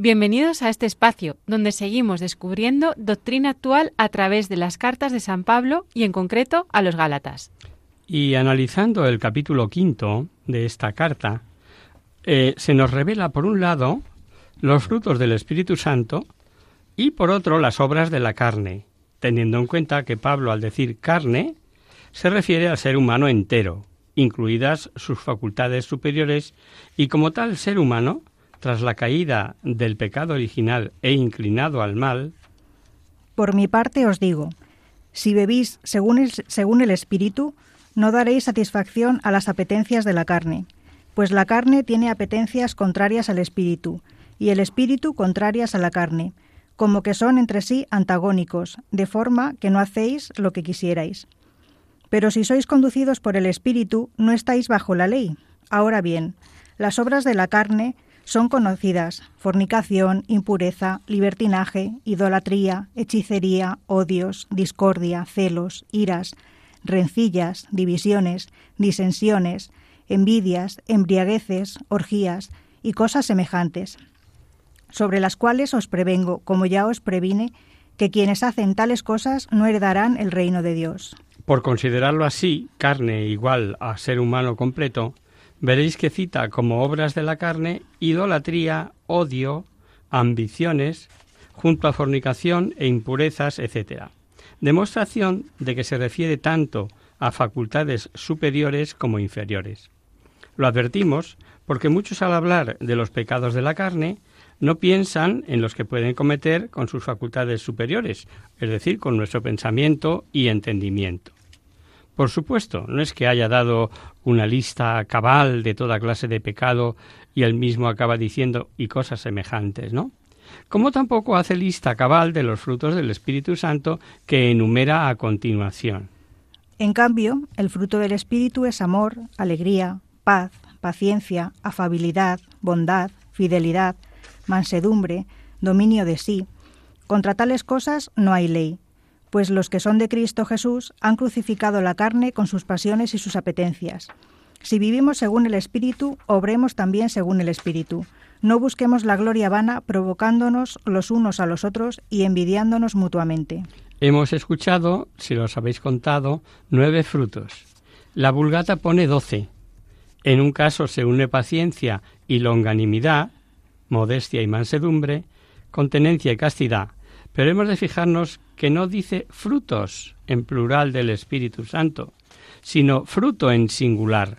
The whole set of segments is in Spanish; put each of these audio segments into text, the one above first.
Bienvenidos a este espacio, donde seguimos descubriendo doctrina actual a través de las cartas de San Pablo y en concreto a los Gálatas. Y analizando el capítulo quinto de esta carta, eh, se nos revela, por un lado, los frutos del Espíritu Santo y, por otro, las obras de la carne, teniendo en cuenta que Pablo, al decir carne, se refiere al ser humano entero, incluidas sus facultades superiores, y como tal ser humano, tras la caída del pecado original e inclinado al mal, Por mi parte os digo, si bebís según el, según el Espíritu, no daréis satisfacción a las apetencias de la carne, pues la carne tiene apetencias contrarias al Espíritu, y el Espíritu contrarias a la carne, como que son entre sí antagónicos, de forma que no hacéis lo que quisierais. Pero si sois conducidos por el Espíritu, no estáis bajo la ley. Ahora bien, las obras de la carne son conocidas fornicación, impureza, libertinaje, idolatría, hechicería, odios, discordia, celos, iras, rencillas, divisiones, disensiones, envidias, embriagueces, orgías y cosas semejantes, sobre las cuales os prevengo, como ya os previne, que quienes hacen tales cosas no heredarán el reino de Dios. Por considerarlo así, carne igual a ser humano completo, veréis que cita como obras de la carne idolatría, odio, ambiciones, junto a fornicación e impurezas, etc. Demostración de que se refiere tanto a facultades superiores como inferiores. Lo advertimos porque muchos al hablar de los pecados de la carne no piensan en los que pueden cometer con sus facultades superiores, es decir, con nuestro pensamiento y entendimiento. Por supuesto, no es que haya dado una lista cabal de toda clase de pecado y él mismo acaba diciendo y cosas semejantes, ¿no? Como tampoco hace lista cabal de los frutos del Espíritu Santo que enumera a continuación. En cambio, el fruto del Espíritu es amor, alegría, paz, paciencia, afabilidad, bondad, fidelidad, mansedumbre, dominio de sí. Contra tales cosas no hay ley, pues los que son de Cristo Jesús han crucificado la carne con sus pasiones y sus apetencias. Si vivimos según el Espíritu, obremos también según el Espíritu. No busquemos la gloria vana, provocándonos los unos a los otros y envidiándonos mutuamente. Hemos escuchado, si los habéis contado, nueve frutos. La vulgata pone doce. En un caso se une paciencia y longanimidad, modestia y mansedumbre, contenencia y castidad. Pero hemos de fijarnos que no dice frutos en plural del Espíritu Santo, sino fruto en singular,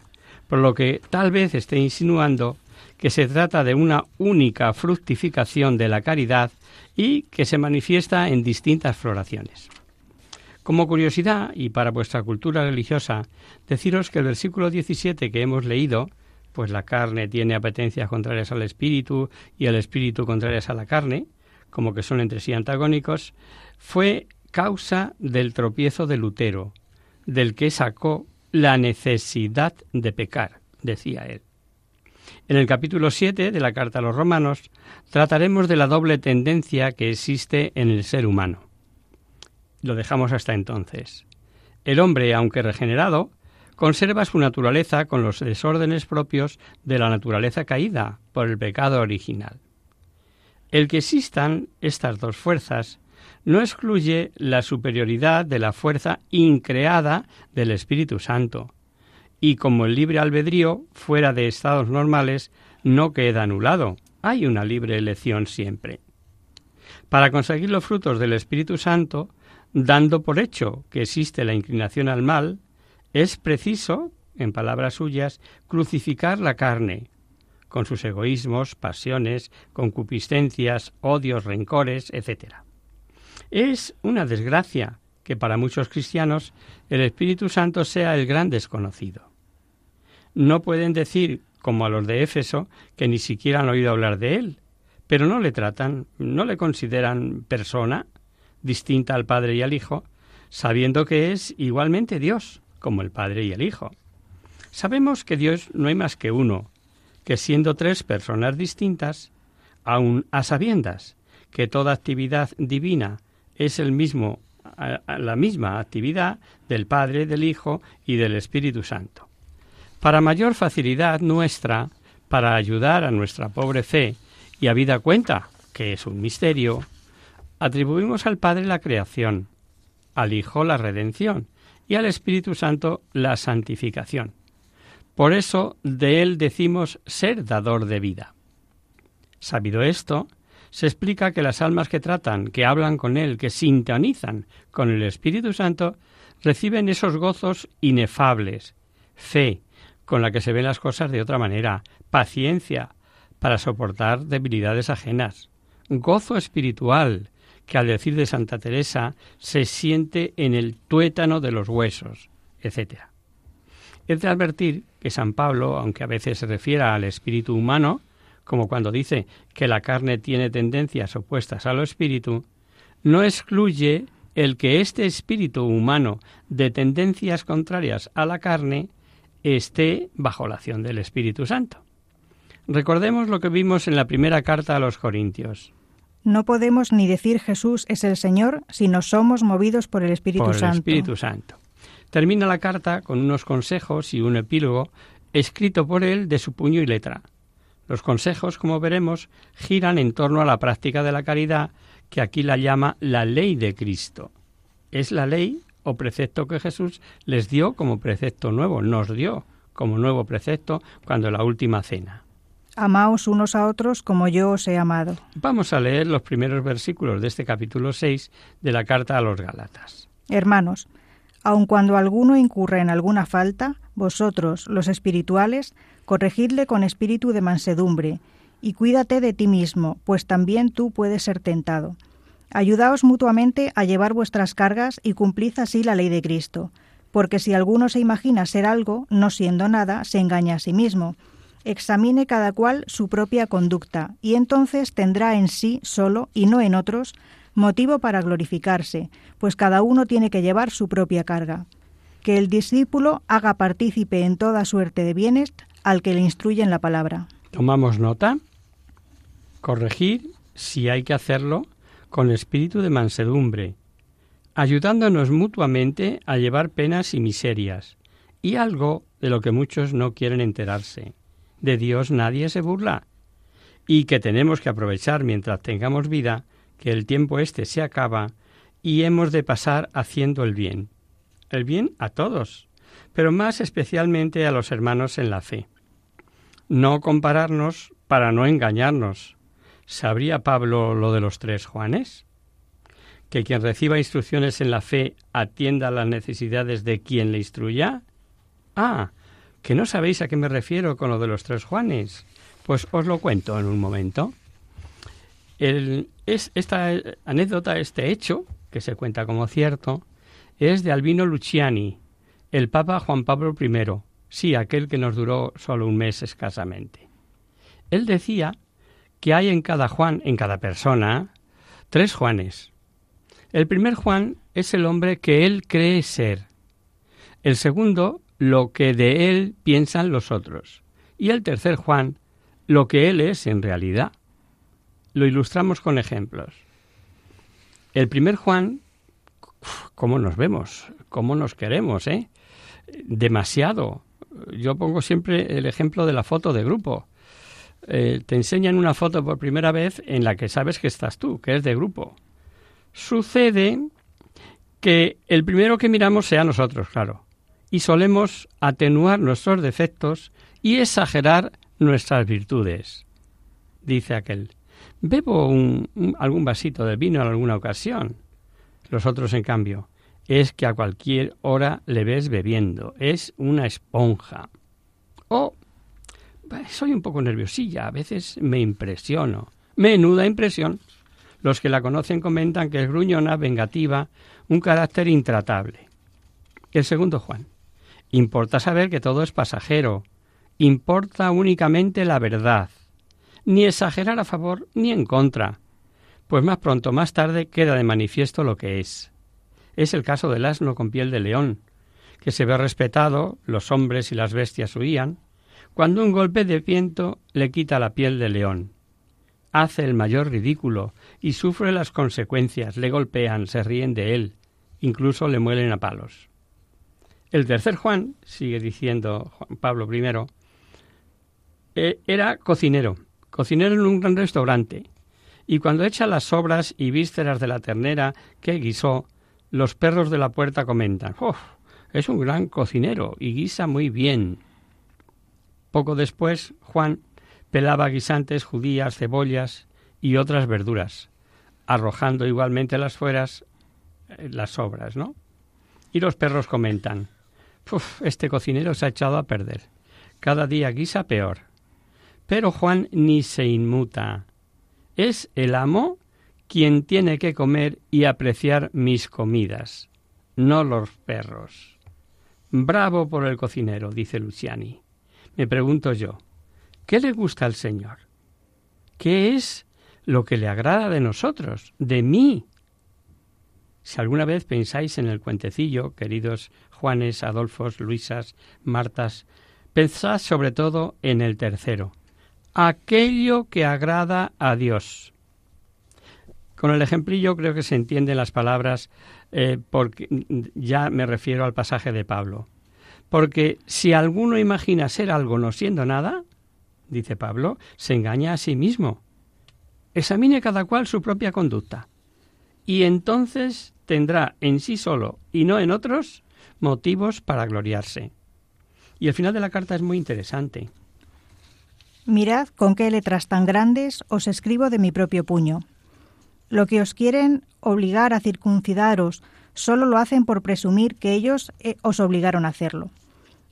por lo que tal vez esté insinuando que se trata de una única fructificación de la caridad y que se manifiesta en distintas floraciones. Como curiosidad y para vuestra cultura religiosa, deciros que el versículo 17 que hemos leído, pues la carne tiene apetencias contrarias al espíritu y el espíritu contrarias a la carne, como que son entre sí antagónicos, fue causa del tropiezo de Lutero, del que sacó la necesidad de pecar, decía él. En el capítulo 7 de la carta a los romanos trataremos de la doble tendencia que existe en el ser humano. Lo dejamos hasta entonces. El hombre, aunque regenerado, conserva su naturaleza con los desórdenes propios de la naturaleza caída por el pecado original. El que existan estas dos fuerzas no excluye la superioridad de la fuerza increada del Espíritu Santo, y como el libre albedrío fuera de estados normales no queda anulado, hay una libre elección siempre. Para conseguir los frutos del Espíritu Santo dando por hecho que existe la inclinación al mal, es preciso, en palabras suyas, crucificar la carne, con sus egoísmos, pasiones, concupiscencias, odios, rencores, etc. Es una desgracia que para muchos cristianos el Espíritu Santo sea el gran desconocido. No pueden decir, como a los de Éfeso, que ni siquiera han oído hablar de él, pero no le tratan, no le consideran persona distinta al Padre y al Hijo, sabiendo que es igualmente Dios, como el Padre y el Hijo. Sabemos que Dios no hay más que uno, que siendo tres personas distintas, aun a sabiendas que toda actividad divina es el mismo la misma actividad del Padre, del Hijo y del Espíritu Santo. Para mayor facilidad nuestra, para ayudar a nuestra pobre fe y a vida cuenta, que es un misterio, atribuimos al Padre la creación, al Hijo la redención y al Espíritu Santo la santificación. Por eso de él decimos ser dador de vida. Sabido esto, se explica que las almas que tratan, que hablan con él, que sintonizan con el Espíritu Santo, reciben esos gozos inefables, fe, con la que se ven las cosas de otra manera, paciencia, para soportar debilidades ajenas, gozo espiritual, que al decir de Santa Teresa se siente en el tuétano de los huesos, etc. Es de advertir que San Pablo, aunque a veces se refiera al espíritu humano, como cuando dice que la carne tiene tendencias opuestas al espíritu, no excluye el que este espíritu humano de tendencias contrarias a la carne esté bajo la acción del Espíritu Santo. Recordemos lo que vimos en la primera carta a los Corintios. No podemos ni decir Jesús es el Señor si no somos movidos por el Espíritu por Santo. El Espíritu Santo. Termina la carta con unos consejos y un epílogo escrito por él de su puño y letra. Los consejos, como veremos, giran en torno a la práctica de la caridad, que aquí la llama la ley de Cristo. Es la ley o precepto que Jesús les dio como precepto nuevo, nos dio como nuevo precepto cuando la última cena. Amaos unos a otros como yo os he amado. Vamos a leer los primeros versículos de este capítulo 6 de la carta a los Gálatas. Hermanos, aun cuando alguno incurre en alguna falta, vosotros, los espirituales, corregidle con espíritu de mansedumbre, y cuídate de ti mismo, pues también tú puedes ser tentado. Ayudaos mutuamente a llevar vuestras cargas y cumplid así la ley de Cristo, porque si alguno se imagina ser algo, no siendo nada, se engaña a sí mismo. Examine cada cual su propia conducta, y entonces tendrá en sí solo, y no en otros, motivo para glorificarse, pues cada uno tiene que llevar su propia carga. Que el discípulo haga partícipe en toda suerte de bienes al que le instruye en la palabra. Tomamos nota. Corregir, si hay que hacerlo, con espíritu de mansedumbre, ayudándonos mutuamente a llevar penas y miserias, y algo de lo que muchos no quieren enterarse. De Dios nadie se burla, y que tenemos que aprovechar mientras tengamos vida que el tiempo este se acaba y hemos de pasar haciendo el bien. El bien a todos, pero más especialmente a los hermanos en la fe. No compararnos para no engañarnos. ¿Sabría Pablo lo de los tres Juanes? ¿Que quien reciba instrucciones en la fe atienda a las necesidades de quien le instruya? Ah, que no sabéis a qué me refiero con lo de los tres Juanes. Pues os lo cuento en un momento es, esta anécdota, este hecho, que se cuenta como cierto, es de Albino Luciani, el Papa Juan Pablo I, sí, aquel que nos duró solo un mes escasamente. Él decía que hay en cada Juan, en cada persona, tres Juanes. El primer Juan es el hombre que él cree ser. El segundo, lo que de él piensan los otros. Y el tercer Juan, lo que él es en realidad. Lo ilustramos con ejemplos. El primer Juan, ¿cómo nos vemos? ¿Cómo nos queremos? Eh? Demasiado. Yo pongo siempre el ejemplo de la foto de grupo. Eh, te enseñan una foto por primera vez en la que sabes que estás tú, que es de grupo. Sucede que el primero que miramos sea nosotros, claro, y solemos atenuar nuestros defectos y exagerar nuestras virtudes. Dice aquel, Bebo un, algún vasito de vino en alguna ocasión. Los otros, en cambio, es que a cualquier hora le ves bebiendo. Es una esponja. O soy un poco nerviosilla, a veces me impresiono. Menuda impresión. Los que la conocen comentan que es gruñona, vengativa, un carácter intratable. El segundo Juan. Importa saber que todo es pasajero. Importa únicamente la verdad. Ni exagerar a favor ni en contra. Pues más pronto, más tarde, queda de manifiesto lo que es. Es el caso del asno con piel de león, que se ve respetado, los hombres y las bestias huían, cuando un golpe de viento le quita la piel de león. Hace el mayor ridículo y sufre las consecuencias, le golpean, se ríen de él, incluso le muelen a palos. El tercer Juan, sigue diciendo Juan Pablo I, eh, era cocinero, cocinero en un gran restaurante, y cuando echa las sobras y vísceras de la ternera que guisó, los perros de la puerta comentan, ¡Oh! Es un gran cocinero y guisa muy bien. Poco después, Juan pelaba guisantes, judías, cebollas y otras verduras, arrojando igualmente las fueras eh, las sobras, ¿no? Y los perros comentan, Uf, este cocinero se ha echado a perder. Cada día guisa peor. Pero Juan ni se inmuta. Es el amo quien tiene que comer y apreciar mis comidas, no los perros. Bravo por el cocinero, dice Luciani. Me pregunto yo, ¿qué le gusta al Señor? ¿Qué es lo que le agrada de nosotros, de mí? Si alguna vez pensáis en el cuentecillo, queridos Juanes, Adolfos, Luisas, Martas, pensad sobre todo en el tercero, aquello que agrada a Dios. Con el ejemplillo creo que se entienden las palabras eh, porque ya me refiero al pasaje de Pablo. Porque si alguno imagina ser algo no siendo nada, dice Pablo, se engaña a sí mismo. Examine cada cual su propia conducta. Y entonces tendrá en sí solo y no en otros motivos para gloriarse. Y el final de la carta es muy interesante. Mirad con qué letras tan grandes os escribo de mi propio puño. Lo que os quieren obligar a circuncidaros solo lo hacen por presumir que ellos eh, os obligaron a hacerlo.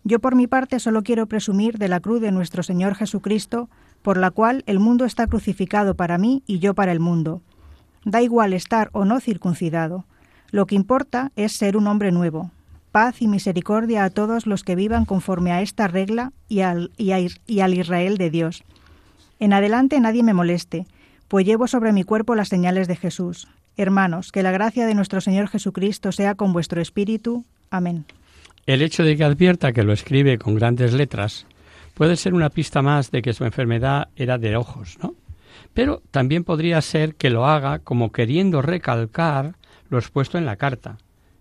Yo por mi parte solo quiero presumir de la cruz de nuestro Señor Jesucristo, por la cual el mundo está crucificado para mí y yo para el mundo. Da igual estar o no circuncidado. Lo que importa es ser un hombre nuevo. Paz y misericordia a todos los que vivan conforme a esta regla y al, y al Israel de Dios. En adelante nadie me moleste, pues llevo sobre mi cuerpo las señales de Jesús. Hermanos, que la gracia de nuestro Señor Jesucristo sea con vuestro espíritu. Amén. El hecho de que advierta que lo escribe con grandes letras puede ser una pista más de que su enfermedad era de ojos, ¿no? Pero también podría ser que lo haga como queriendo recalcar lo expuesto en la carta.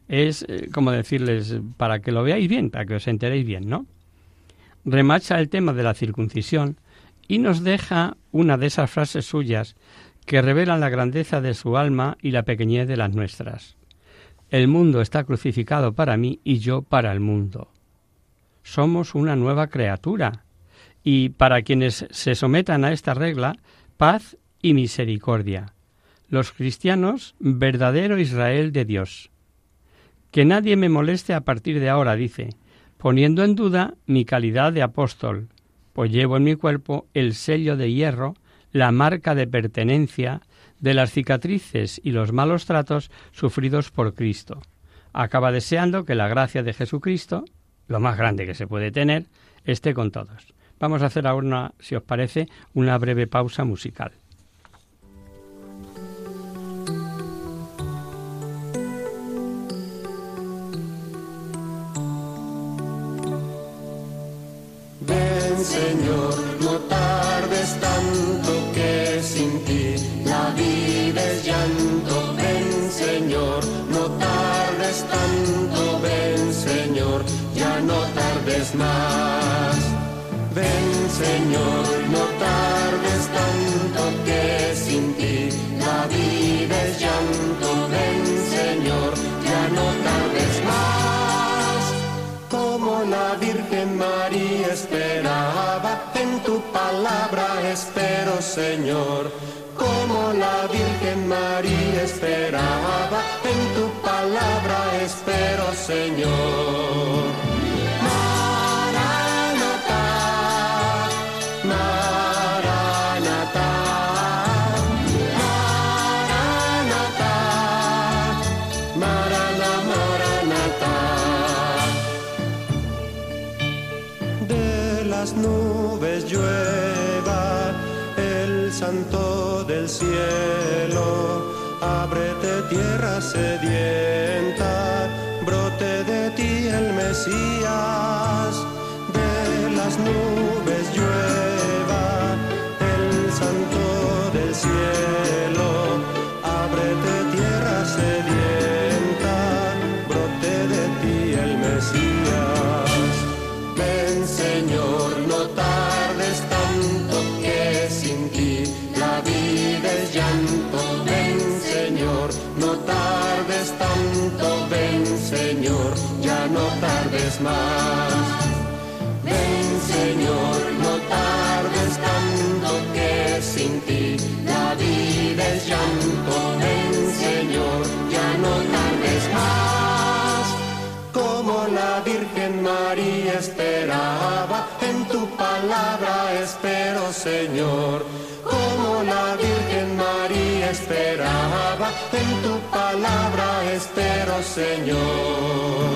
Es eh, como decirles, para que lo veáis bien, para que os enteréis bien, ¿no? Remacha el tema de la circuncisión y nos deja una de esas frases suyas que revelan la grandeza de su alma y la pequeñez de las nuestras. El mundo está crucificado para mí y yo para el mundo. Somos una nueva criatura y para quienes se sometan a esta regla, paz y misericordia. Los cristianos, verdadero Israel de Dios. Que nadie me moleste a partir de ahora, dice, poniendo en duda mi calidad de apóstol, pues llevo en mi cuerpo el sello de hierro, la marca de pertenencia de las cicatrices y los malos tratos sufridos por Cristo. Acaba deseando que la gracia de Jesucristo, lo más grande que se puede tener, esté con todos. Vamos a hacer ahora, si os parece, una breve pausa musical. Señor, no tardes tanto que sin ti la vida es llanto. Ven, Señor, no tardes tanto, ven, Señor, ya no tardes más. Ven, Señor, no tardes tanto que sin palabra espero, Señor. Como la Virgen María esperaba, en tu palabra espero, Señor. Santo del cielo, ábrete tierra sedienta, brote de ti el Mesías. De las nubes llueva el santo del cielo, más. Ven Señor, no tardes tanto que sin ti la vida es llanto. Ven Señor, ya no tardes más. Como la Virgen María esperaba, en tu palabra espero, Señor. Como la Virgen María esperaba, en tu palabra espero, Señor.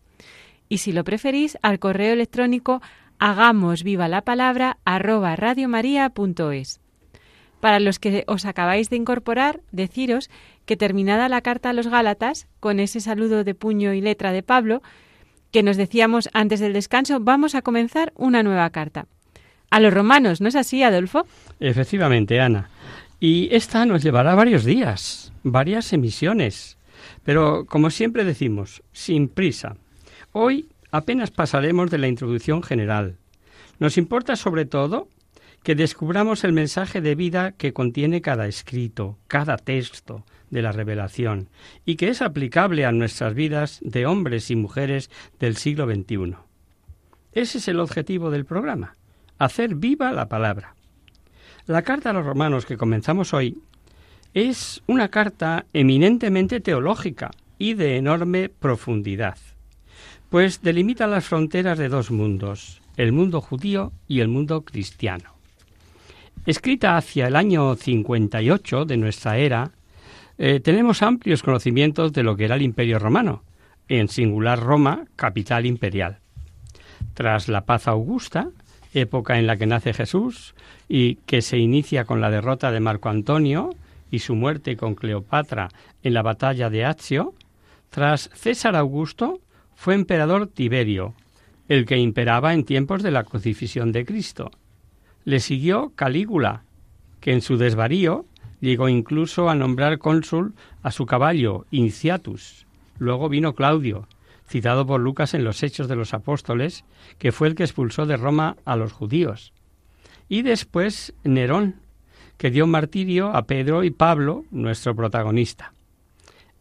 Y si lo preferís, al correo electrónico hagamos viva la palabra arroba radiomaria.es. Para los que os acabáis de incorporar, deciros que terminada la carta a los Gálatas, con ese saludo de puño y letra de Pablo, que nos decíamos antes del descanso, vamos a comenzar una nueva carta. A los romanos, ¿no es así, Adolfo? Efectivamente, Ana. Y esta nos llevará varios días, varias emisiones. Pero, como siempre decimos, sin prisa. Hoy apenas pasaremos de la introducción general. Nos importa sobre todo que descubramos el mensaje de vida que contiene cada escrito, cada texto de la revelación, y que es aplicable a nuestras vidas de hombres y mujeres del siglo XXI. Ese es el objetivo del programa, hacer viva la palabra. La carta a los romanos que comenzamos hoy es una carta eminentemente teológica y de enorme profundidad, pues delimita las fronteras de dos mundos, el mundo judío y el mundo cristiano. Escrita hacia el año 58 de nuestra era, eh, tenemos amplios conocimientos de lo que era el Imperio romano, en singular Roma, capital imperial. Tras la paz augusta, época en la que nace Jesús y que se inicia con la derrota de Marco Antonio y su muerte con Cleopatra en la batalla de Accio, tras César Augusto fue emperador Tiberio, el que imperaba en tiempos de la crucifixión de Cristo. Le siguió Calígula, que en su desvarío llegó incluso a nombrar cónsul a su caballo, Inciatus. Luego vino Claudio, citado por Lucas en los Hechos de los Apóstoles, que fue el que expulsó de Roma a los judíos. Y después Nerón, que dio martirio a Pedro y Pablo, nuestro protagonista.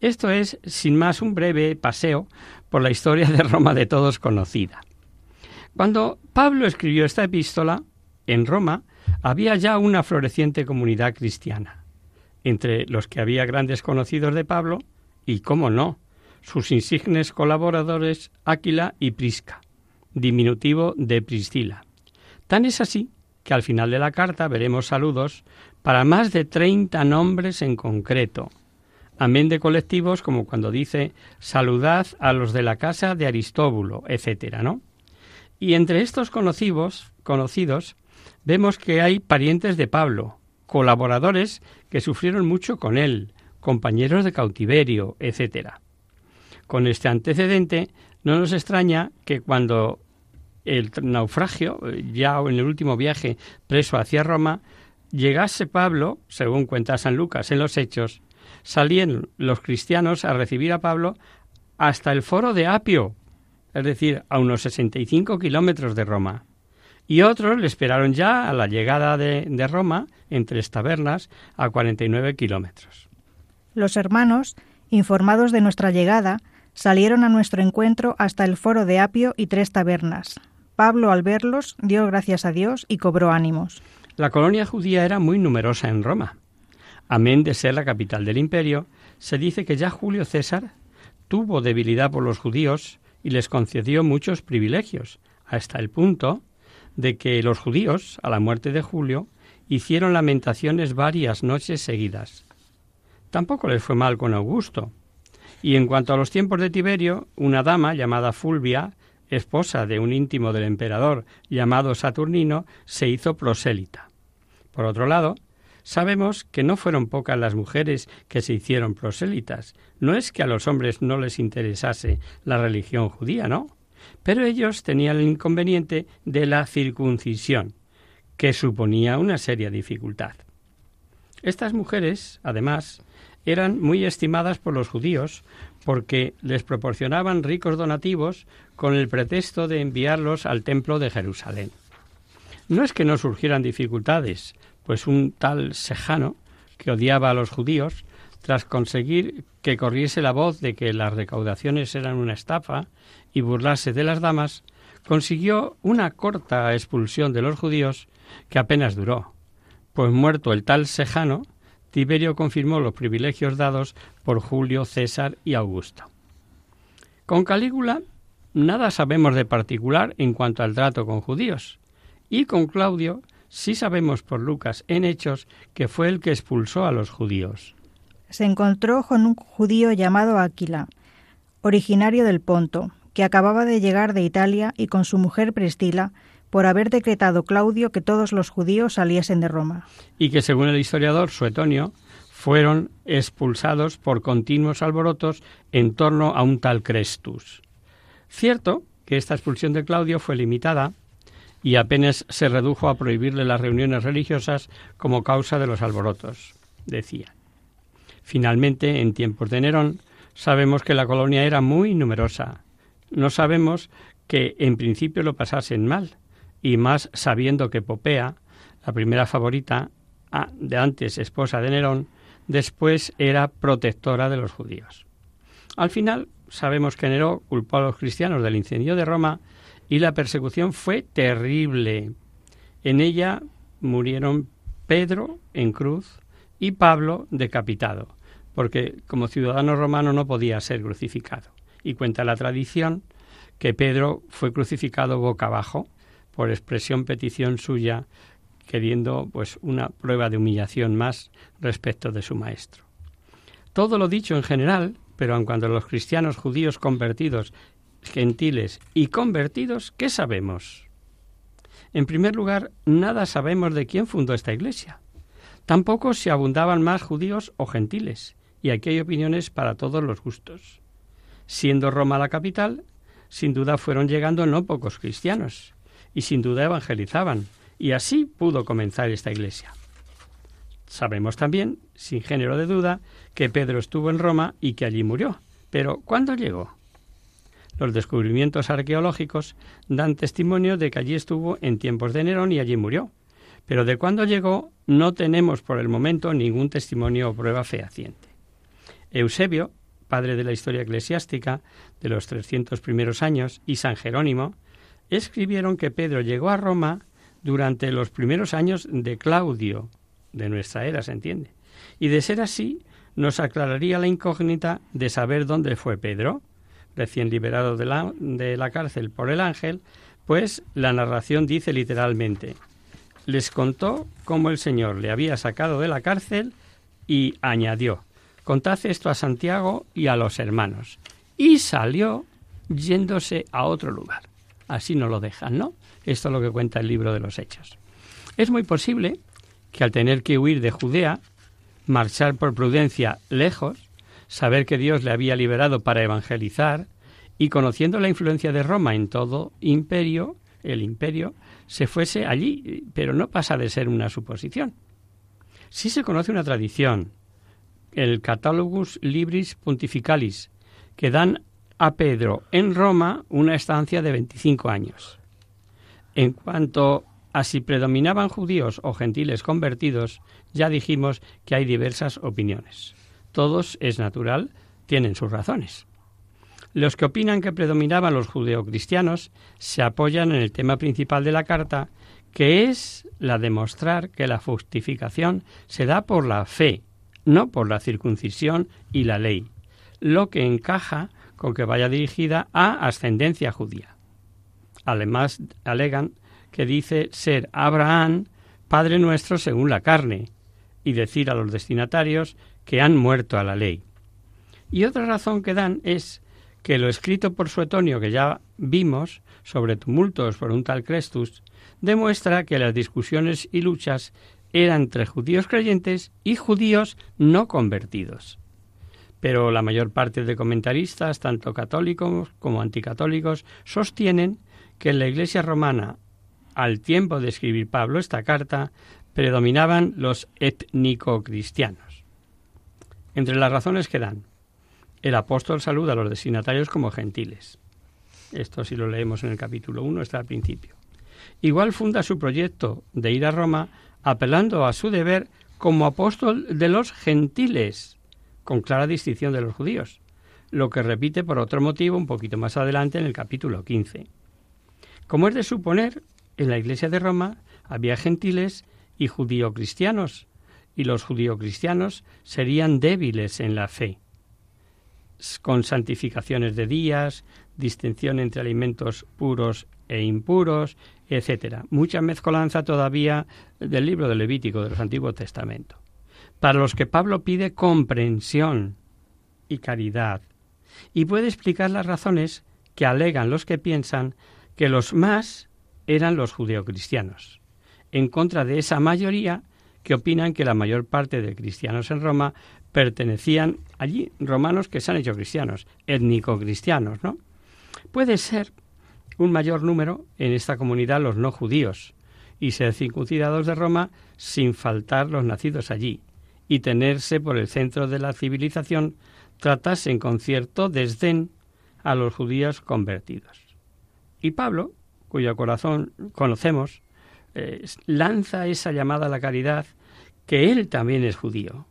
Esto es, sin más, un breve paseo por la historia de Roma de todos conocida. Cuando Pablo escribió esta epístola, en Roma había ya una floreciente comunidad cristiana, entre los que había grandes conocidos de Pablo y, cómo no, sus insignes colaboradores Áquila y Prisca, diminutivo de Priscila. Tan es así que al final de la carta veremos saludos para más de treinta nombres en concreto, amén de colectivos como cuando dice saludad a los de la casa de Aristóbulo, etcétera, ¿no? Y entre estos conocidos, conocidos vemos que hay parientes de Pablo, colaboradores que sufrieron mucho con él, compañeros de cautiverio, etcétera. Con este antecedente, no nos extraña que cuando el naufragio, ya en el último viaje preso hacia Roma, llegase Pablo, según cuenta San Lucas en los Hechos, salían los cristianos a recibir a Pablo hasta el foro de Apio, es decir, a unos 65 kilómetros de Roma. Y otros le esperaron ya a la llegada de, de Roma, en tres tabernas, a 49 kilómetros. Los hermanos, informados de nuestra llegada, salieron a nuestro encuentro hasta el foro de Apio y tres tabernas. Pablo, al verlos, dio gracias a Dios y cobró ánimos. La colonia judía era muy numerosa en Roma. Amén de ser la capital del imperio, se dice que ya Julio César tuvo debilidad por los judíos y les concedió muchos privilegios, hasta el punto de que los judíos, a la muerte de Julio, hicieron lamentaciones varias noches seguidas. Tampoco les fue mal con Augusto. Y en cuanto a los tiempos de Tiberio, una dama llamada Fulvia, esposa de un íntimo del emperador llamado Saturnino, se hizo prosélita. Por otro lado, sabemos que no fueron pocas las mujeres que se hicieron prosélitas. No es que a los hombres no les interesase la religión judía, ¿no? Pero ellos tenían el inconveniente de la circuncisión, que suponía una seria dificultad. Estas mujeres, además, eran muy estimadas por los judíos porque les proporcionaban ricos donativos con el pretexto de enviarlos al templo de Jerusalén. No es que no surgieran dificultades, pues un tal Sejano, que odiaba a los judíos, tras conseguir que corriese la voz de que las recaudaciones eran una estafa y burlarse de las damas, consiguió una corta expulsión de los judíos que apenas duró, pues muerto el tal Sejano, Tiberio confirmó los privilegios dados por Julio, César y Augusto. Con Calígula nada sabemos de particular en cuanto al trato con judíos, y con Claudio sí sabemos por Lucas en Hechos que fue el que expulsó a los judíos. Se encontró con un judío llamado Aquila, originario del Ponto, que acababa de llegar de Italia y con su mujer Prestila, por haber decretado Claudio que todos los judíos saliesen de Roma. Y que, según el historiador Suetonio, fueron expulsados por continuos alborotos en torno a un tal Crestus. Cierto que esta expulsión de Claudio fue limitada y apenas se redujo a prohibirle las reuniones religiosas como causa de los alborotos, decía. Finalmente, en tiempos de Nerón, sabemos que la colonia era muy numerosa. No sabemos que en principio lo pasasen mal, y más sabiendo que Popea, la primera favorita, de antes esposa de Nerón, después era protectora de los judíos. Al final, sabemos que Nerón culpó a los cristianos del incendio de Roma y la persecución fue terrible. En ella murieron Pedro en cruz y Pablo decapitado, porque como ciudadano romano no podía ser crucificado. Y cuenta la tradición que Pedro fue crucificado boca abajo por expresión petición suya queriendo pues una prueba de humillación más respecto de su maestro. Todo lo dicho en general, pero aun cuando los cristianos judíos convertidos, gentiles y convertidos, ¿qué sabemos? En primer lugar, nada sabemos de quién fundó esta iglesia. Tampoco si abundaban más judíos o gentiles, y aquí hay opiniones para todos los gustos. Siendo Roma la capital, sin duda fueron llegando no pocos cristianos, y sin duda evangelizaban, y así pudo comenzar esta iglesia. Sabemos también, sin género de duda, que Pedro estuvo en Roma y que allí murió. Pero ¿cuándo llegó? Los descubrimientos arqueológicos dan testimonio de que allí estuvo en tiempos de Nerón y allí murió. Pero de cuándo llegó no tenemos por el momento ningún testimonio o prueba fehaciente. Eusebio, padre de la historia eclesiástica de los 300 primeros años, y San Jerónimo, escribieron que Pedro llegó a Roma durante los primeros años de Claudio, de nuestra era, se entiende. Y de ser así, nos aclararía la incógnita de saber dónde fue Pedro, recién liberado de la, de la cárcel por el ángel, pues la narración dice literalmente, les contó cómo el Señor le había sacado de la cárcel y añadió, contad esto a Santiago y a los hermanos. Y salió yéndose a otro lugar. Así no lo dejan, ¿no? Esto es lo que cuenta el libro de los Hechos. Es muy posible que al tener que huir de Judea, marchar por prudencia lejos, saber que Dios le había liberado para evangelizar, y conociendo la influencia de Roma en todo imperio, el imperio, se fuese allí, pero no pasa de ser una suposición. Sí se conoce una tradición, el Catalogus Libris Pontificalis, que dan a Pedro en Roma una estancia de 25 años. En cuanto a si predominaban judíos o gentiles convertidos, ya dijimos que hay diversas opiniones. Todos, es natural, tienen sus razones. Los que opinan que predominaban los judeocristianos se apoyan en el tema principal de la carta, que es la de mostrar que la justificación se da por la fe, no por la circuncisión y la ley, lo que encaja con que vaya dirigida a ascendencia judía. Además, alegan que dice ser Abraham, Padre nuestro según la carne, y decir a los destinatarios que han muerto a la ley. Y otra razón que dan es que lo escrito por Suetonio que ya vimos sobre tumultos por un tal Crestus demuestra que las discusiones y luchas eran entre judíos creyentes y judíos no convertidos. Pero la mayor parte de comentaristas, tanto católicos como anticatólicos, sostienen que en la Iglesia romana, al tiempo de escribir Pablo esta carta, predominaban los étnico-cristianos. Entre las razones que dan, el apóstol saluda a los destinatarios como gentiles. Esto si lo leemos en el capítulo 1 está al principio. Igual funda su proyecto de ir a Roma apelando a su deber como apóstol de los gentiles, con clara distinción de los judíos, lo que repite por otro motivo un poquito más adelante en el capítulo 15. Como es de suponer, en la Iglesia de Roma había gentiles y judío-cristianos, y los judío-cristianos serían débiles en la fe, con santificaciones de días, distinción entre alimentos puros e impuros, etcétera. Mucha mezcolanza todavía del libro de Levítico del Antiguo Testamento. Para los que Pablo pide comprensión y caridad, y puede explicar las razones que alegan los que piensan que los más eran los judeocristianos, en contra de esa mayoría que opinan que la mayor parte de cristianos en Roma pertenecían allí romanos que se han hecho cristianos, étnico-cristianos, ¿no? Puede ser un mayor número en esta comunidad los no judíos y ser circuncidados de Roma sin faltar los nacidos allí y tenerse por el centro de la civilización tratasen con cierto desdén a los judíos convertidos. Y Pablo, cuyo corazón conocemos, eh, lanza esa llamada a la caridad que él también es judío,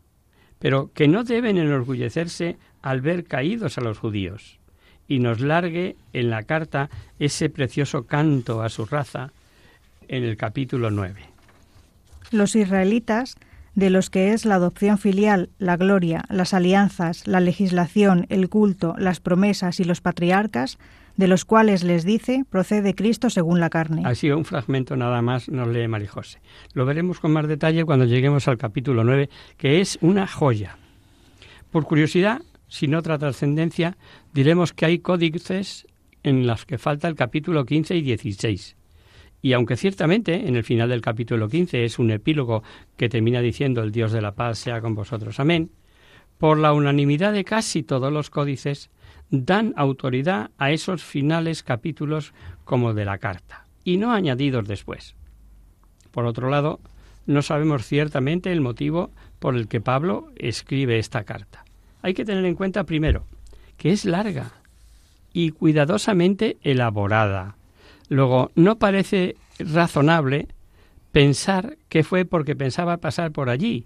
pero que no deben enorgullecerse al ver caídos a los judíos, y nos largue en la carta ese precioso canto a su raza en el capítulo 9. Los israelitas, de los que es la adopción filial, la gloria, las alianzas, la legislación, el culto, las promesas y los patriarcas, de los cuales les dice, procede Cristo según la carne. Así, un fragmento nada más nos lee Marijose. Lo veremos con más detalle cuando lleguemos al capítulo 9, que es una joya. Por curiosidad, sin otra trascendencia, diremos que hay códices en los que falta el capítulo 15 y 16. Y aunque ciertamente en el final del capítulo 15 es un epílogo que termina diciendo el Dios de la paz sea con vosotros, amén, por la unanimidad de casi todos los códices, dan autoridad a esos finales capítulos como de la carta, y no añadidos después. Por otro lado, no sabemos ciertamente el motivo por el que Pablo escribe esta carta. Hay que tener en cuenta primero que es larga y cuidadosamente elaborada. Luego, no parece razonable pensar que fue porque pensaba pasar por allí,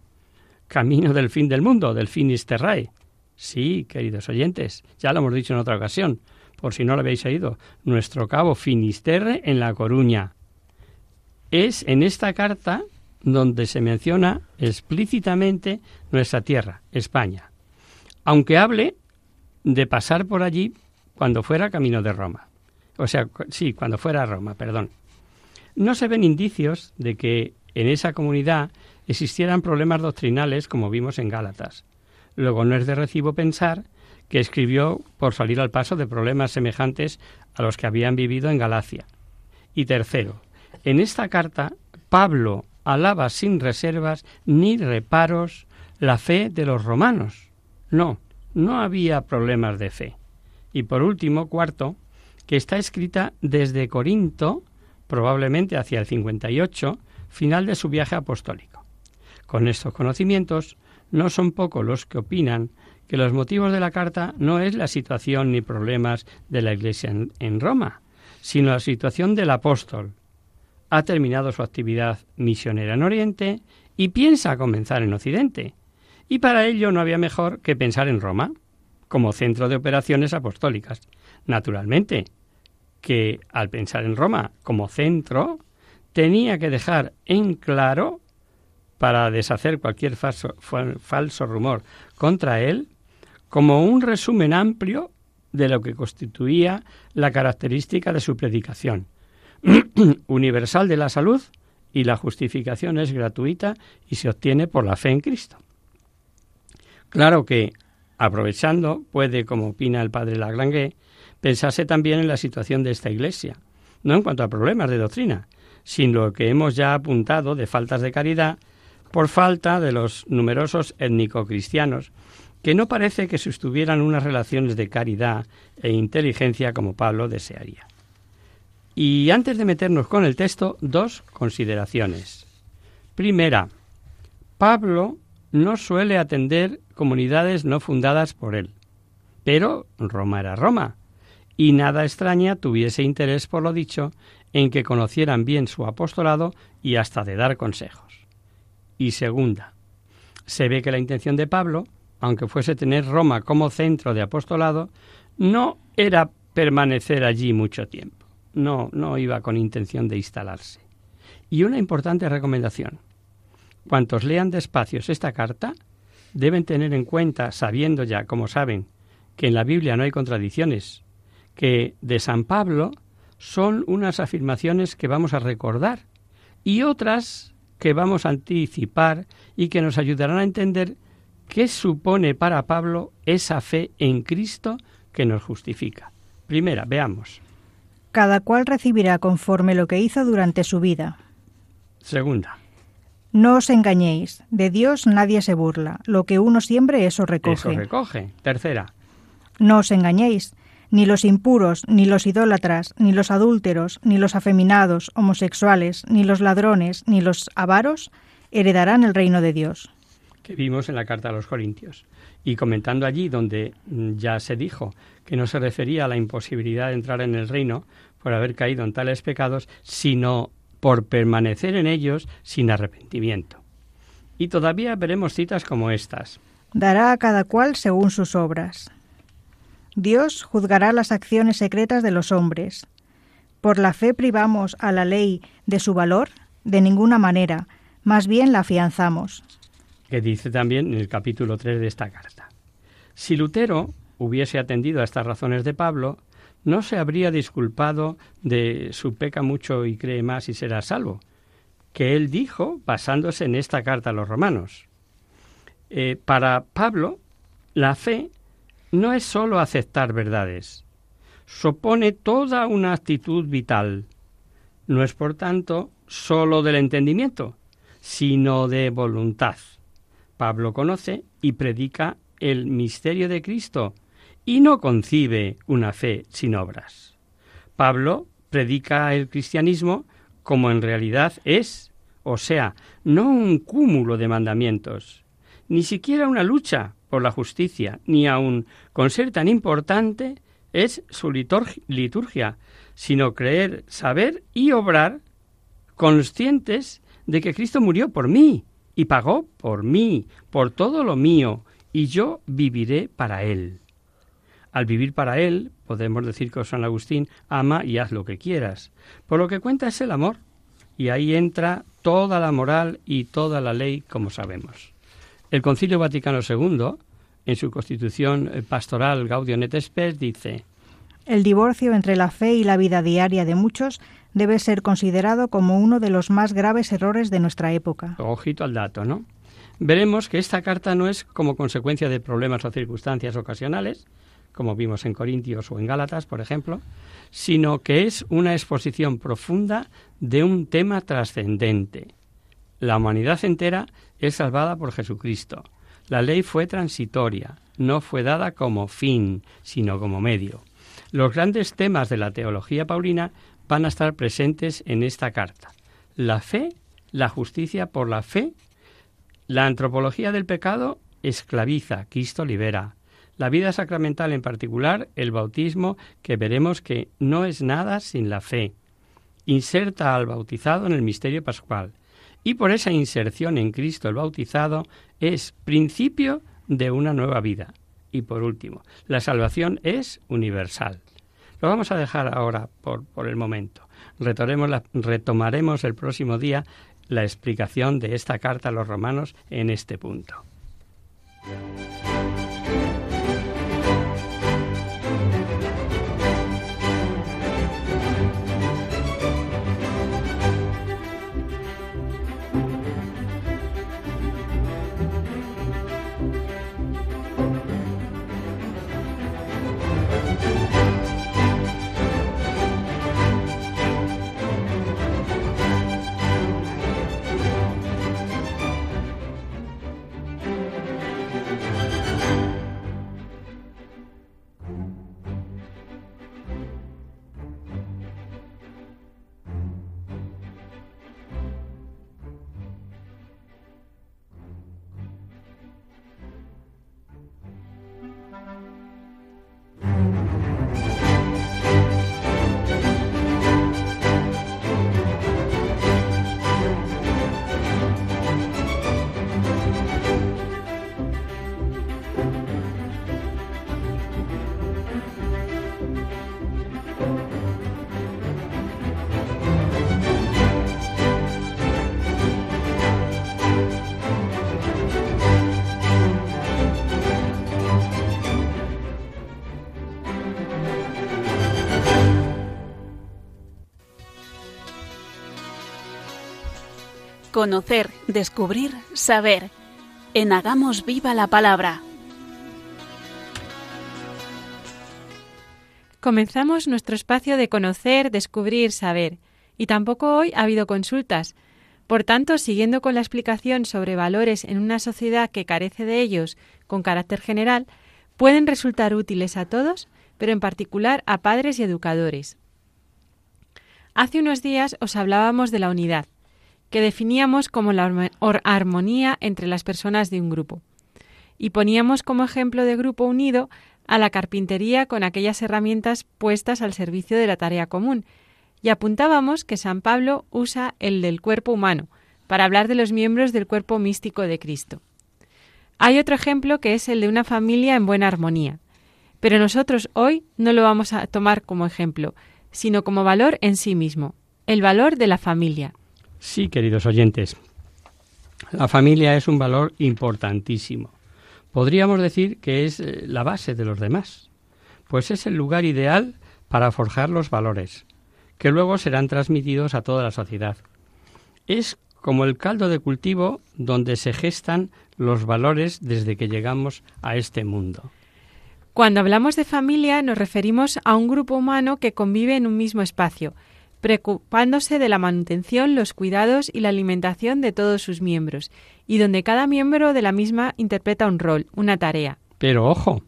camino del fin del mundo, del finisterrae, Sí, queridos oyentes, ya lo hemos dicho en otra ocasión, por si no lo habéis oído, nuestro cabo Finisterre en La Coruña. Es en esta carta donde se menciona explícitamente nuestra tierra, España, aunque hable de pasar por allí cuando fuera camino de Roma. O sea, sí, cuando fuera a Roma, perdón. No se ven indicios de que en esa comunidad existieran problemas doctrinales como vimos en Gálatas. Luego no es de recibo pensar que escribió por salir al paso de problemas semejantes a los que habían vivido en Galacia. Y tercero, en esta carta Pablo alaba sin reservas ni reparos la fe de los romanos. No, no había problemas de fe. Y por último, cuarto, que está escrita desde Corinto, probablemente hacia el 58, final de su viaje apostólico. Con estos conocimientos, no son pocos los que opinan que los motivos de la carta no es la situación ni problemas de la Iglesia en, Roma, sino la situación del apóstol. Ha terminado su actividad misionera en Oriente y piensa comenzar en Occidente. Y para ello no había mejor que pensar en Roma, como centro de operaciones apostólicas. Naturalmente, que al pensar en Roma como centro, tenía que dejar en claro para deshacer cualquier falso, falso rumor contra él, como un resumen amplio de lo que constituía la característica de su predicación. Universal de la salud y la justificación es gratuita y se obtiene por la fe en Cristo. Claro que, aprovechando, puede, como opina el padre Lagrange, pensarse también en la situación de esta Iglesia, no en cuanto a problemas de doctrina, sino lo que hemos ya apuntado de faltas de caridad por falta de los numerosos étnico-cristianos, que no parece que sostuvieran unas relaciones de caridad e inteligencia como Pablo desearía. Y antes de meternos con el texto, dos consideraciones. Primera, Pablo no suele atender comunidades no fundadas por él, pero Roma era Roma, y nada extraña tuviese interés por lo dicho en que conocieran bien su apostolado y hasta de dar consejos. Y segunda, se ve que la intención de Pablo, aunque fuese tener Roma como centro de apostolado, no era permanecer allí mucho tiempo. No, no iba con intención de instalarse. Y una importante recomendación. Cuantos lean despacios esta carta, deben tener en cuenta, sabiendo ya, como saben, que en la Biblia no hay contradicciones, que de San Pablo son unas afirmaciones que vamos a recordar y otras que vamos a anticipar y que nos ayudarán a entender qué supone para Pablo esa fe en Cristo que nos justifica. Primera, veamos. Cada cual recibirá conforme lo que hizo durante su vida. Segunda. No os engañéis, de Dios nadie se burla, lo que uno siempre eso recoge. Eso recoge. Tercera. No os engañéis, ni los impuros, ni los idólatras, ni los adúlteros, ni los afeminados, homosexuales, ni los ladrones, ni los avaros heredarán el reino de Dios. Que vimos en la carta a los Corintios. Y comentando allí donde mm, ya se dijo que no se refería a la imposibilidad de entrar en el reino por haber caído en tales pecados, sino por permanecer en ellos sin arrepentimiento. Y todavía veremos citas como estas. Dará a cada cual según sus obras. Dios juzgará las acciones secretas de los hombres. ¿Por la fe privamos a la ley de su valor? De ninguna manera, más bien la afianzamos. Que dice también en el capítulo 3 de esta carta. Si Lutero hubiese atendido a estas razones de Pablo, no se habría disculpado de su peca mucho y cree más y será salvo, que él dijo basándose en esta carta a los romanos. Eh, para Pablo, la fe no es sólo aceptar verdades, supone toda una actitud vital. No es, por tanto, sólo del entendimiento, sino de voluntad. Pablo conoce y predica el misterio de Cristo y no concibe una fe sin obras. Pablo predica el cristianismo como en realidad es, o sea, no un cúmulo de mandamientos, ni siquiera una lucha por la justicia, ni aun con ser tan importante es su liturgia, sino creer, saber y obrar conscientes de que Cristo murió por mí y pagó por mí, por todo lo mío, y yo viviré para Él. Al vivir para Él, podemos decir con San Agustín, ama y haz lo que quieras. Por lo que cuenta es el amor, y ahí entra toda la moral y toda la ley, como sabemos. El Concilio Vaticano II, en su constitución eh, pastoral Gaudium et Spes, dice El divorcio entre la fe y la vida diaria de muchos debe ser considerado como uno de los más graves errores de nuestra época. Ojito al dato, ¿no? Veremos que esta carta no es como consecuencia de problemas o circunstancias ocasionales, como vimos en Corintios o en Gálatas, por ejemplo, sino que es una exposición profunda de un tema trascendente. La humanidad entera es salvada por Jesucristo. La ley fue transitoria, no fue dada como fin, sino como medio. Los grandes temas de la teología paulina van a estar presentes en esta carta. La fe, la justicia por la fe, la antropología del pecado esclaviza, Cristo libera. La vida sacramental en particular, el bautismo, que veremos que no es nada sin la fe. Inserta al bautizado en el misterio pascual. Y por esa inserción en Cristo el bautizado es principio de una nueva vida. Y por último, la salvación es universal. Lo vamos a dejar ahora por, por el momento. retomaremos el próximo día la explicación de esta carta a los romanos en este punto. Conocer, descubrir, saber. En Hagamos Viva la Palabra. Comenzamos nuestro espacio de conocer, descubrir, saber. Y tampoco hoy ha habido consultas. Por tanto, siguiendo con la explicación sobre valores en una sociedad que carece de ellos con carácter general, pueden resultar útiles a todos, pero en particular a padres y educadores. Hace unos días os hablábamos de la unidad que definíamos como la armonía entre las personas de un grupo. Y poníamos como ejemplo de grupo unido a la carpintería con aquellas herramientas puestas al servicio de la tarea común, Y apuntábamos que San Pablo usa el del cuerpo humano para hablar de los miembros del cuerpo místico de Cristo. Hay otro ejemplo que es el de una familia en buena armonía. Pero nosotros hoy no lo vamos a tomar como ejemplo, sino como valor en sí mismo, el valor de la familia. Sí, queridos oyentes, la familia es un valor importantísimo. Podríamos decir que es eh, la base de los demás, pues es el lugar ideal para forjar los valores, que luego serán transmitidos a toda la sociedad. Es como el caldo de cultivo donde se gestan los valores desde que llegamos a este mundo. Cuando hablamos de familia nos referimos a un grupo humano que convive en un mismo espacio, preocupándose de la manutención, los cuidados y la alimentación de todos sus miembros, y donde cada miembro de la misma interpreta un rol, una tarea. Pero ojo,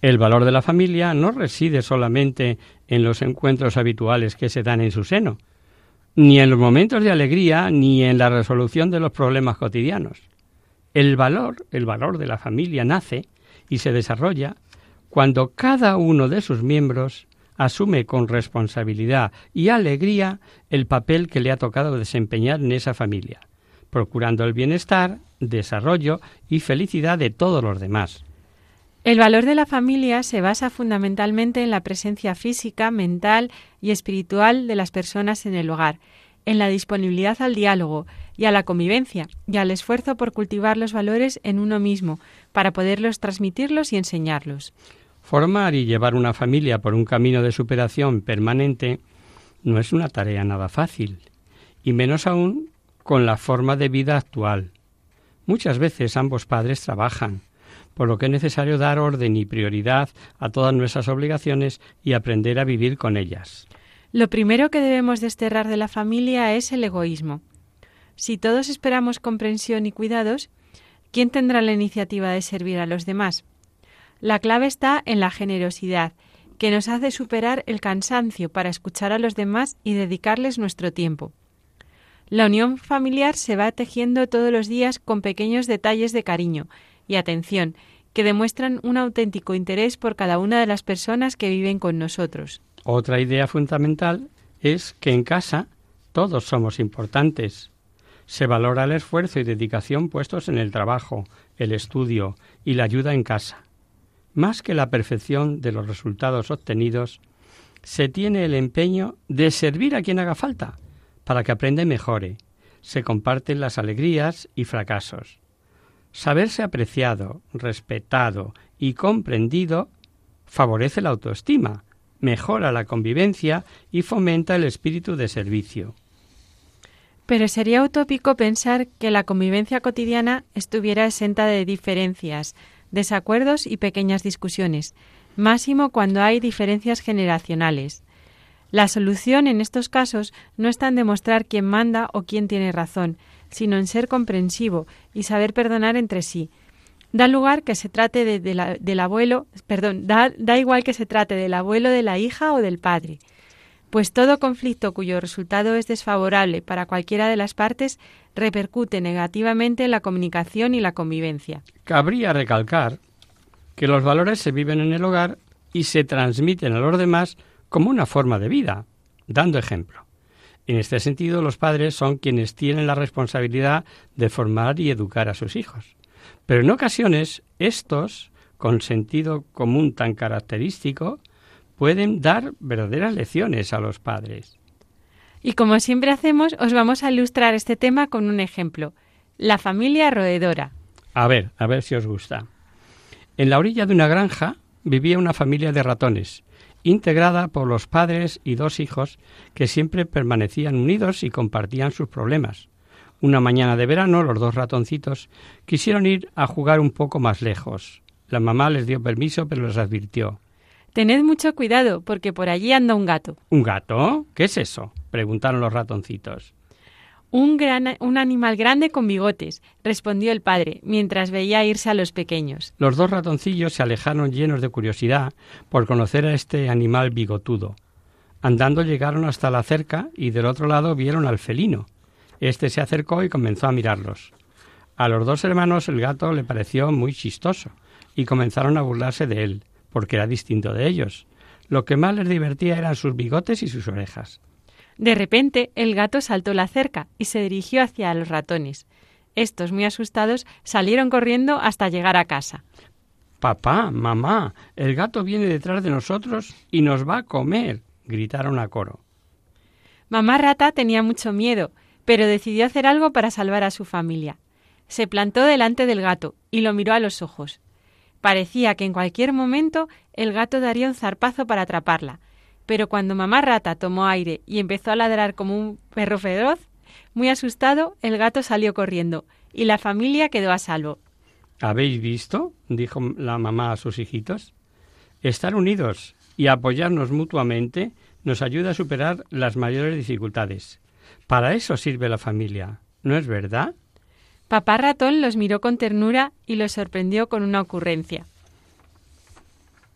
el valor de la familia no reside solamente en los encuentros habituales que se dan en su seno, ni en los momentos de alegría, ni en la resolución de los problemas cotidianos. El valor, el valor de la familia nace y se desarrolla cuando cada uno de sus miembros asume con responsabilidad y alegría el papel que le ha tocado desempeñar en esa familia, procurando el bienestar, desarrollo y felicidad de todos los demás. El valor de la familia se basa fundamentalmente en la presencia física, mental y espiritual de las personas en el hogar, en la disponibilidad al diálogo y a la convivencia, y al esfuerzo por cultivar los valores en uno mismo, para poderlos transmitirlos y enseñarlos. Formar y llevar una familia por un camino de superación permanente no es una tarea nada fácil, y menos aún con la forma de vida actual. Muchas veces ambos padres trabajan, por lo que es necesario dar orden y prioridad a todas nuestras obligaciones y aprender a vivir con ellas. Lo primero que debemos desterrar de la familia es el egoísmo. Si todos esperamos comprensión y cuidados, ¿quién tendrá la iniciativa de servir a los demás? La clave está en la generosidad, que nos hace superar el cansancio para escuchar a los demás y dedicarles nuestro tiempo. La unión familiar se va tejiendo todos los días con pequeños detalles de cariño y atención que demuestran un auténtico interés por cada una de las personas que viven con nosotros. Otra idea fundamental es que en casa todos somos importantes. Se valora el esfuerzo y dedicación puestos en el trabajo, el estudio y la ayuda en casa. Más que la perfección de los resultados obtenidos, se tiene el empeño de servir a quien haga falta, para que aprenda y mejore. Se comparten las alegrías y fracasos. Saberse apreciado, respetado y comprendido favorece la autoestima, mejora la convivencia y fomenta el espíritu de servicio. Pero sería utópico pensar que la convivencia cotidiana estuviera exenta de diferencias, desacuerdos y pequeñas discusiones, máximo cuando hay diferencias generacionales. La solución en estos casos no está en demostrar quién manda o quién tiene razón, sino en ser comprensivo y saber perdonar entre sí. Da lugar que se trate de, del abuelo, perdón, da, da igual que se trate del abuelo de la hija o del padre, pues todo conflicto cuyo resultado es desfavorable para cualquiera de las partes repercute negativamente en la comunicación y la convivencia. Cabría recalcar que los valores se viven en el hogar y se transmiten a los demás como una forma de vida, dando ejemplo. En este sentido, los padres son quienes tienen la responsabilidad de formar y educar a sus hijos. Pero en ocasiones, estos, con sentido común tan característico, pueden dar verdaderas lecciones a los padres. Y como siempre hacemos, os vamos a ilustrar este tema con un ejemplo. La familia roedora. A ver, a ver si os gusta. En la orilla de una granja vivía una familia de ratones, integrada por los padres y dos hijos que siempre permanecían unidos y compartían sus problemas. Una mañana de verano los dos ratoncitos quisieron ir a jugar un poco más lejos. La mamá les dio permiso, pero les advirtió. Tened mucho cuidado, porque por allí anda un gato. ¿Un gato? ¿Qué es eso? preguntaron los ratoncitos. Un, gran, un animal grande con bigotes, respondió el padre, mientras veía irse a los pequeños. Los dos ratoncillos se alejaron llenos de curiosidad por conocer a este animal bigotudo. Andando llegaron hasta la cerca y del otro lado vieron al felino. Este se acercó y comenzó a mirarlos. A los dos hermanos el gato le pareció muy chistoso y comenzaron a burlarse de él porque era distinto de ellos. Lo que más les divertía eran sus bigotes y sus orejas. De repente, el gato saltó la cerca y se dirigió hacia los ratones. Estos, muy asustados, salieron corriendo hasta llegar a casa. Papá, mamá, el gato viene detrás de nosotros y nos va a comer, gritaron a coro. Mamá rata tenía mucho miedo, pero decidió hacer algo para salvar a su familia. Se plantó delante del gato y lo miró a los ojos. Parecía que en cualquier momento el gato daría un zarpazo para atraparla, pero cuando mamá rata tomó aire y empezó a ladrar como un perro feroz, muy asustado, el gato salió corriendo y la familia quedó a salvo. ¿Habéis visto? dijo la mamá a sus hijitos. Estar unidos y apoyarnos mutuamente nos ayuda a superar las mayores dificultades. Para eso sirve la familia, ¿no es verdad? Papá ratón los miró con ternura y los sorprendió con una ocurrencia.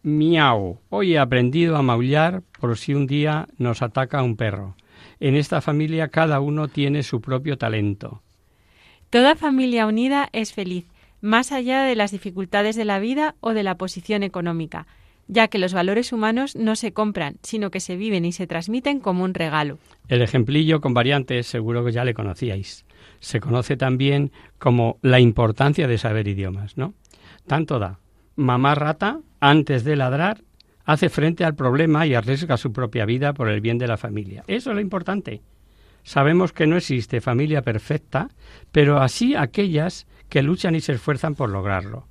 Miau. Hoy he aprendido a maullar por si un día nos ataca un perro. En esta familia cada uno tiene su propio talento. Toda familia unida es feliz, más allá de las dificultades de la vida o de la posición económica, ya que los valores humanos no se compran, sino que se viven y se transmiten como un regalo. El ejemplillo con variantes seguro que ya le conocíais se conoce también como la importancia de saber idiomas, ¿no? Tanto da. Mamá rata, antes de ladrar, hace frente al problema y arriesga su propia vida por el bien de la familia. Eso es lo importante. Sabemos que no existe familia perfecta, pero así aquellas que luchan y se esfuerzan por lograrlo.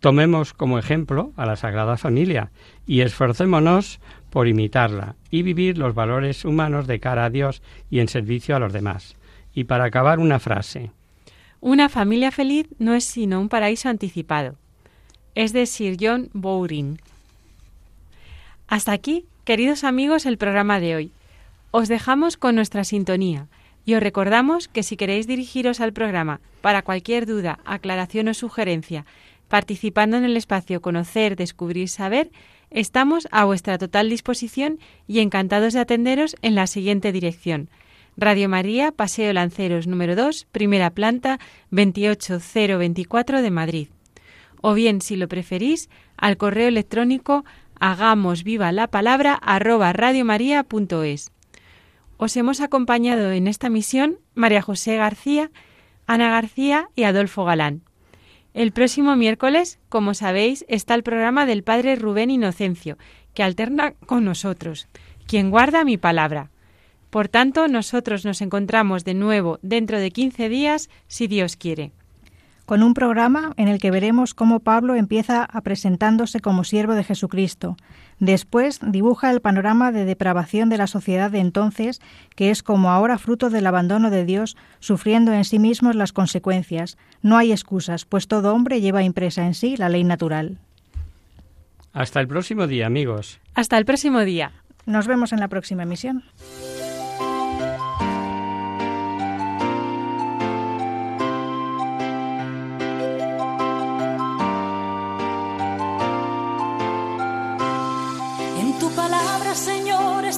Tomemos como ejemplo a la Sagrada Familia y esforcémonos por imitarla y vivir los valores humanos de cara a Dios y en servicio a los demás. Y para acabar, una frase. Una familia feliz no es sino un paraíso anticipado. Es de Sir John Bowring. Hasta aquí, queridos amigos, el programa de hoy. Os dejamos con nuestra sintonía y os recordamos que si queréis dirigiros al programa para cualquier duda, aclaración o sugerencia, participando en el espacio Conocer, Descubrir, Saber, estamos a vuestra total disposición y encantados de atenderos en la siguiente dirección Radio María, Paseo Lanceros número 2, primera planta, 28024 de Madrid. O bien, si lo preferís, al correo electrónico hagamos viva la palabra arroba radiomaria.es. Os hemos acompañado en esta misión María José García, Ana García y Adolfo Galán. El próximo miércoles, como sabéis, está el programa del Padre Rubén Inocencio, que alterna con nosotros, quien guarda mi palabra. Por tanto, nosotros nos encontramos de nuevo dentro de 15 días, si Dios quiere. Con un programa en el que veremos cómo Pablo empieza a presentándose como siervo de Jesucristo. Después dibuja el panorama de depravación de la sociedad de entonces, que es como ahora fruto del abandono de Dios, sufriendo en sí mismos las consecuencias. No hay excusas, pues todo hombre lleva impresa en sí la ley natural. Hasta el próximo día, amigos. Hasta el próximo día. Nos vemos en la próxima emisión.